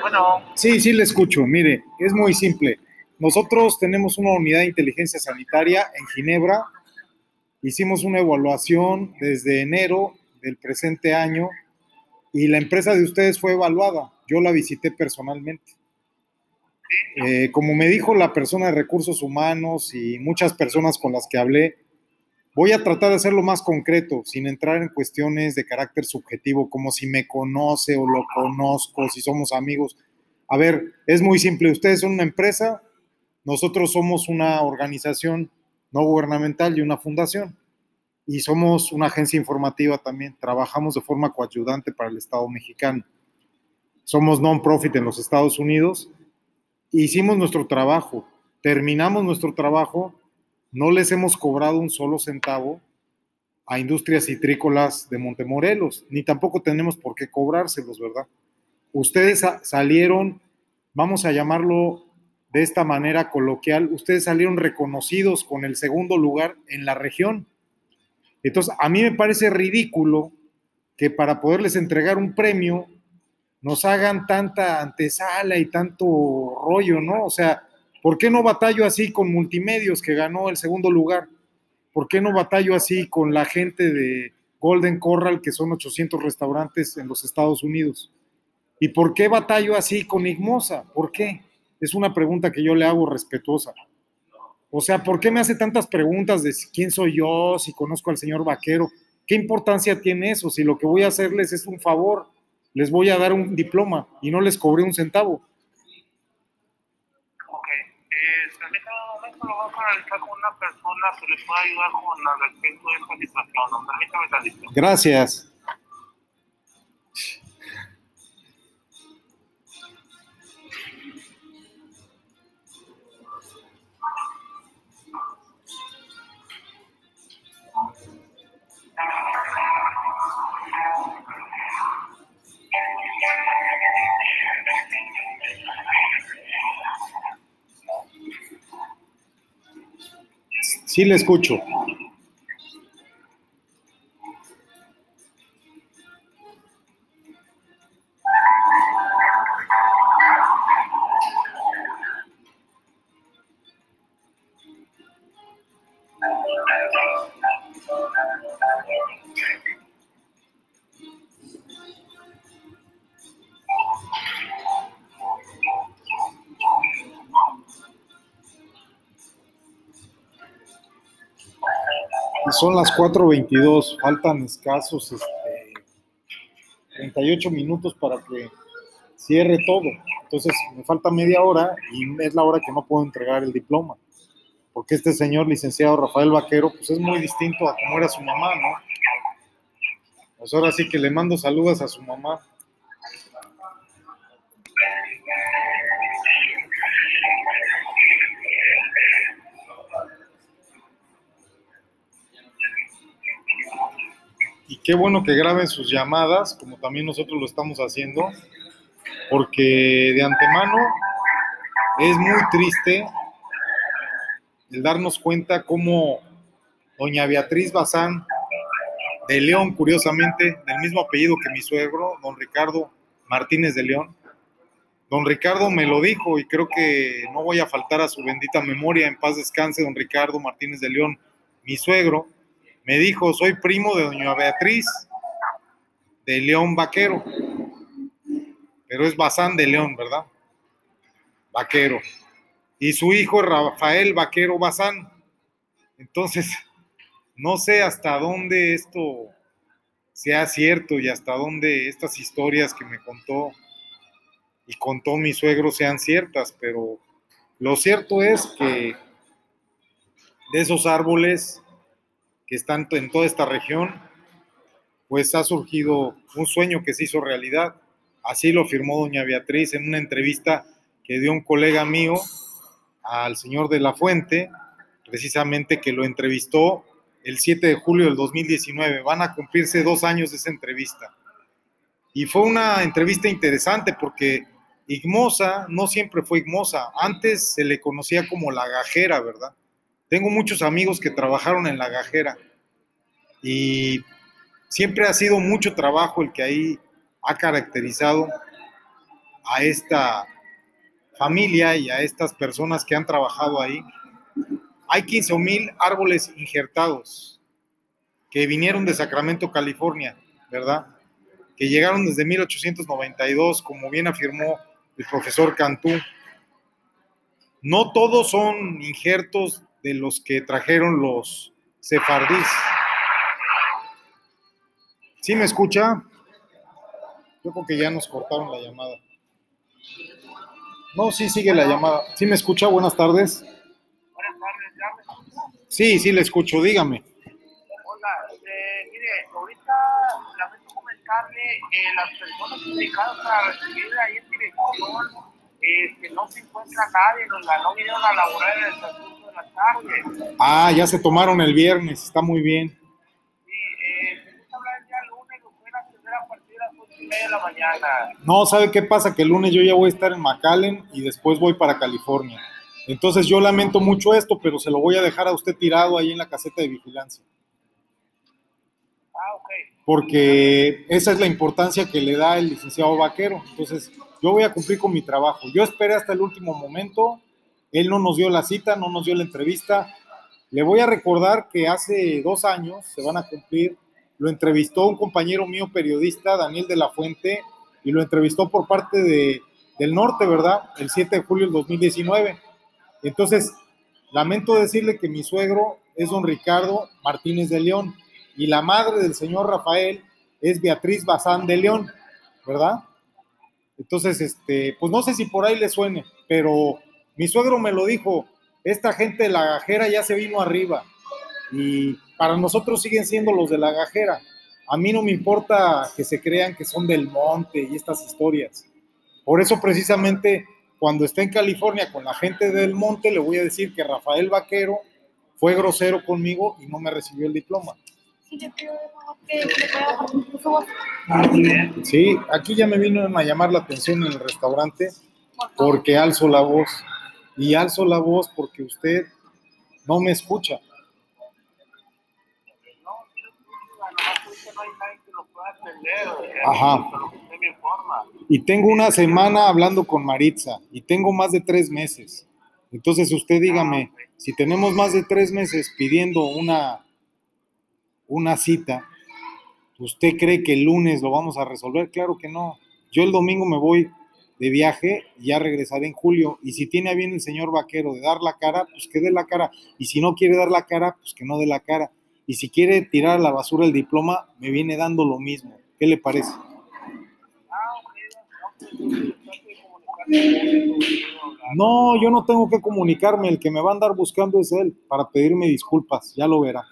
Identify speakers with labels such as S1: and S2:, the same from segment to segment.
S1: Bueno.
S2: Sí, sí le escucho. Mire, es muy simple. Nosotros tenemos una unidad de inteligencia sanitaria en Ginebra. Hicimos una evaluación desde enero del presente año y la empresa de ustedes fue evaluada. Yo la visité personalmente. Eh, como me dijo la persona de recursos humanos y muchas personas con las que hablé, voy a tratar de hacerlo más concreto, sin entrar en cuestiones de carácter subjetivo, como si me conoce o lo conozco, si somos amigos. A ver, es muy simple. Ustedes son una empresa, nosotros somos una organización no gubernamental y una fundación. Y somos una agencia informativa también. Trabajamos de forma coayudante para el Estado mexicano. Somos non-profit en los Estados Unidos hicimos nuestro trabajo, terminamos nuestro trabajo, no les hemos cobrado un solo centavo a Industrias Citrícolas de Montemorelos, ni tampoco tenemos por qué cobrárselos, ¿verdad? Ustedes salieron, vamos a llamarlo de esta manera coloquial, ustedes salieron reconocidos con el segundo lugar en la región. Entonces, a mí me parece ridículo que para poderles entregar un premio nos hagan tanta antesala y tanto rollo, ¿no? O sea, ¿por qué no batallo así con Multimedios que ganó el segundo lugar? ¿Por qué no batallo así con la gente de Golden Corral, que son 800 restaurantes en los Estados Unidos? ¿Y por qué batallo así con Igmosa? ¿Por qué? Es una pregunta que yo le hago respetuosa. O sea, ¿por qué me hace tantas preguntas de quién soy yo, si conozco al señor Vaquero? ¿Qué importancia tiene eso? Si lo que voy a hacerles es un favor les voy a dar un diploma y no les cobré un centavo.
S1: Ok, eh, permítame un momento, analizar con una persona que les pueda ayudar con respecto a esta situación.
S2: Gracias. Sí, le escucho. Son las 4.22, faltan escasos este, 38 minutos para que cierre todo. Entonces me falta media hora y es la hora que no puedo entregar el diploma. Porque este señor licenciado Rafael Vaquero, pues es muy distinto a como era su mamá, ¿no? Pues ahora sí que le mando saludos a su mamá. Qué bueno que graben sus llamadas, como también nosotros lo estamos haciendo, porque de antemano es muy triste el darnos cuenta cómo doña Beatriz Bazán de León, curiosamente, del mismo apellido que mi suegro, don Ricardo Martínez de León, don Ricardo me lo dijo y creo que no voy a faltar a su bendita memoria, en paz descanse, don Ricardo Martínez de León, mi suegro, me dijo, soy primo de doña Beatriz, de León Vaquero, pero es Bazán de León, ¿verdad? Vaquero. Y su hijo Rafael Vaquero Bazán. Entonces, no sé hasta dónde esto sea cierto y hasta dónde estas historias que me contó y contó mi suegro sean ciertas, pero lo cierto es que de esos árboles que están en toda esta región, pues ha surgido un sueño que se hizo realidad. Así lo firmó doña Beatriz en una entrevista que dio un colega mío al señor de la Fuente, precisamente que lo entrevistó el 7 de julio del 2019. Van a cumplirse dos años de esa entrevista. Y fue una entrevista interesante porque Igmosa no siempre fue Igmosa. Antes se le conocía como la gajera, ¿verdad? Tengo muchos amigos que trabajaron en la gajera y siempre ha sido mucho trabajo el que ahí ha caracterizado a esta familia y a estas personas que han trabajado ahí. Hay 15 mil árboles injertados que vinieron de Sacramento, California, ¿verdad? Que llegaron desde 1892, como bien afirmó el profesor Cantú. No todos son injertos de los que trajeron los sefardís. ¿Sí me escucha? Yo creo que ya nos cortaron la llamada. No, sí, sigue la llamada. ¿Sí me escucha? Buenas tardes.
S1: Buenas tardes, ya me.
S2: Sí, sí le escucho, dígame.
S1: Hola, eh, mire, ahorita lamento comentarle que las personas indicadas para recibir ahí en dirección, este, no se encuentra nadie, la no vinieron a laborar en el transcurso
S2: Ah, ya se tomaron el viernes, está muy bien.
S1: Sí, eh, se hablar el lunes, a partir de las ocho y media de la mañana.
S2: No, ¿sabe qué pasa? Que el lunes yo ya voy a estar en McAllen y después voy para California. Entonces yo lamento mucho esto, pero se lo voy a dejar a usted tirado ahí en la caseta de vigilancia.
S1: Ah, ok.
S2: porque esa es la importancia que le da el licenciado Vaquero. Entonces, yo voy a cumplir con mi trabajo. Yo esperé hasta el último momento, él no nos dio la cita, no nos dio la entrevista. Le voy a recordar que hace dos años, se van a cumplir, lo entrevistó un compañero mío periodista, Daniel de la Fuente, y lo entrevistó por parte de, del norte, ¿verdad? El 7 de julio del 2019. Entonces, lamento decirle que mi suegro es don Ricardo Martínez de León y la madre del señor Rafael es Beatriz Bazán de León, ¿verdad? Entonces, este, pues no sé si por ahí le suene, pero mi suegro me lo dijo, esta gente de la gajera ya se vino arriba y para nosotros siguen siendo los de la gajera. A mí no me importa que se crean que son del monte y estas historias. Por eso precisamente cuando esté en California con la gente del monte le voy a decir que Rafael Vaquero fue grosero conmigo y no me recibió el diploma.
S3: Sí.
S1: Ah,
S2: aquí ya me vino a llamar la atención en el restaurante porque alzo la voz. Y alzo la voz porque usted no me escucha. Ajá. Y tengo una semana hablando con Maritza y tengo más de tres meses. Entonces usted dígame, si tenemos más de tres meses pidiendo una, una cita, ¿usted cree que el lunes lo vamos a resolver? Claro que no. Yo el domingo me voy de viaje ya regresaré en julio. Y si tiene a bien el señor vaquero de dar la cara, pues que dé la cara. Y si no quiere dar la cara, pues que no dé la cara. Y si quiere tirar a la basura el diploma, me viene dando lo mismo. ¿Qué le parece?
S1: No,
S2: yo no tengo que comunicarme, el que me va a andar buscando es él para pedirme disculpas, ya lo verá.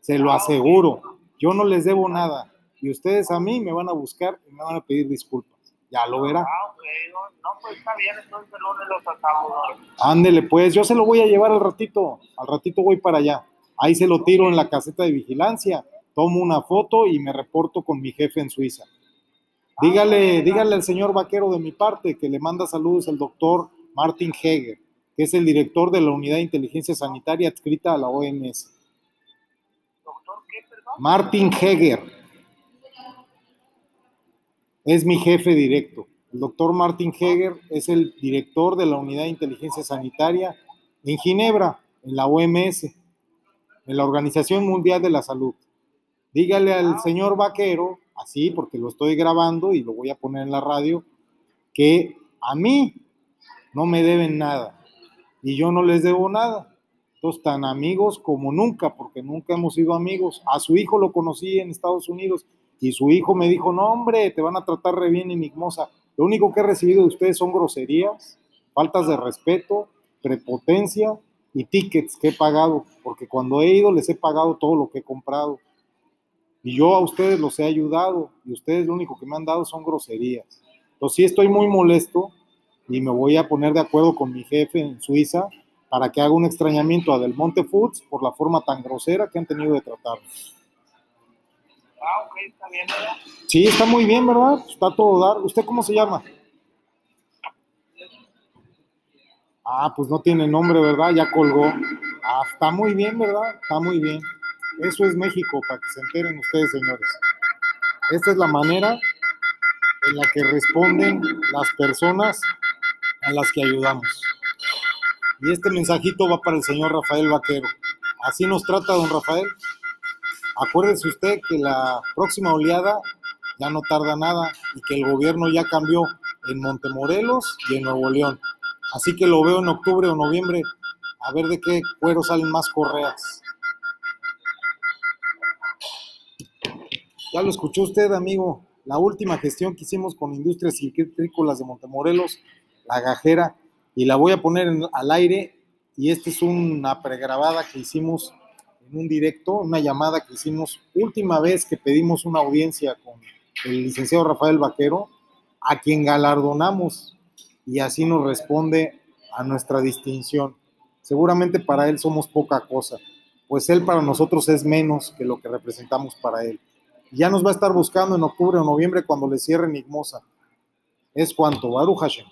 S2: Se lo aseguro, yo no les debo nada y ustedes a mí me van a buscar y me van a pedir disculpas, ya lo verá.
S1: Ah, ok, no, no, pues está bien, entonces el lunes lo tratamos. ¿no?
S2: Ándele pues, yo se lo voy a llevar al ratito, al ratito voy para allá. Ahí se lo tiro en la caseta de vigilancia, tomo una foto y me reporto con mi jefe en Suiza. Dígale, dígale al señor vaquero de mi parte que le manda saludos el doctor Martin Heger, que es el director de la Unidad de Inteligencia Sanitaria adscrita a la OMS.
S1: Doctor, ¿qué, perdón?
S2: Martin Heger es mi jefe directo. El doctor Martin Heger es el director de la Unidad de Inteligencia Sanitaria en Ginebra, en la OMS, en la Organización Mundial de la Salud. Dígale al señor vaquero, así porque lo estoy grabando y lo voy a poner en la radio, que a mí no me deben nada y yo no les debo nada. Entonces, tan amigos como nunca, porque nunca hemos sido amigos. A su hijo lo conocí en Estados Unidos y su hijo me dijo, no hombre, te van a tratar re bien enigmosa. Lo único que he recibido de ustedes son groserías, faltas de respeto, prepotencia y tickets que he pagado, porque cuando he ido les he pagado todo lo que he comprado. Y yo a ustedes los he ayudado y ustedes lo único que me han dado son groserías. Entonces sí estoy muy molesto y me voy a poner de acuerdo con mi jefe en Suiza para que haga un extrañamiento a Del Monte Foods por la forma tan grosera que han tenido de tratarnos.
S1: Ah, ok, está bien, ¿verdad?
S2: Sí, está muy bien, ¿verdad? Está todo dar. ¿Usted cómo se llama? Ah, pues no tiene nombre, ¿verdad? Ya colgó. Ah, está muy bien, ¿verdad? Está muy bien. Eso es México, para que se enteren ustedes, señores. Esta es la manera en la que responden las personas a las que ayudamos. Y este mensajito va para el señor Rafael Vaquero. Así nos trata don Rafael. Acuérdese usted que la próxima oleada ya no tarda nada y que el gobierno ya cambió en Montemorelos y en Nuevo León. Así que lo veo en octubre o noviembre a ver de qué cuero salen más correas. Ya lo escuchó usted, amigo. La última gestión que hicimos con Industrias Silquitrícolas de Montemorelos, la gajera, y la voy a poner al aire. Y esta es una pregrabada que hicimos en un directo, una llamada que hicimos última vez que pedimos una audiencia con el licenciado Rafael Vaquero, a quien galardonamos y así nos responde a nuestra distinción. Seguramente para él somos poca cosa, pues él para nosotros es menos que lo que representamos para él. Ya nos va a estar buscando en octubre o noviembre cuando le cierre Enigmosa. Es cuanto, Baruch Hashem.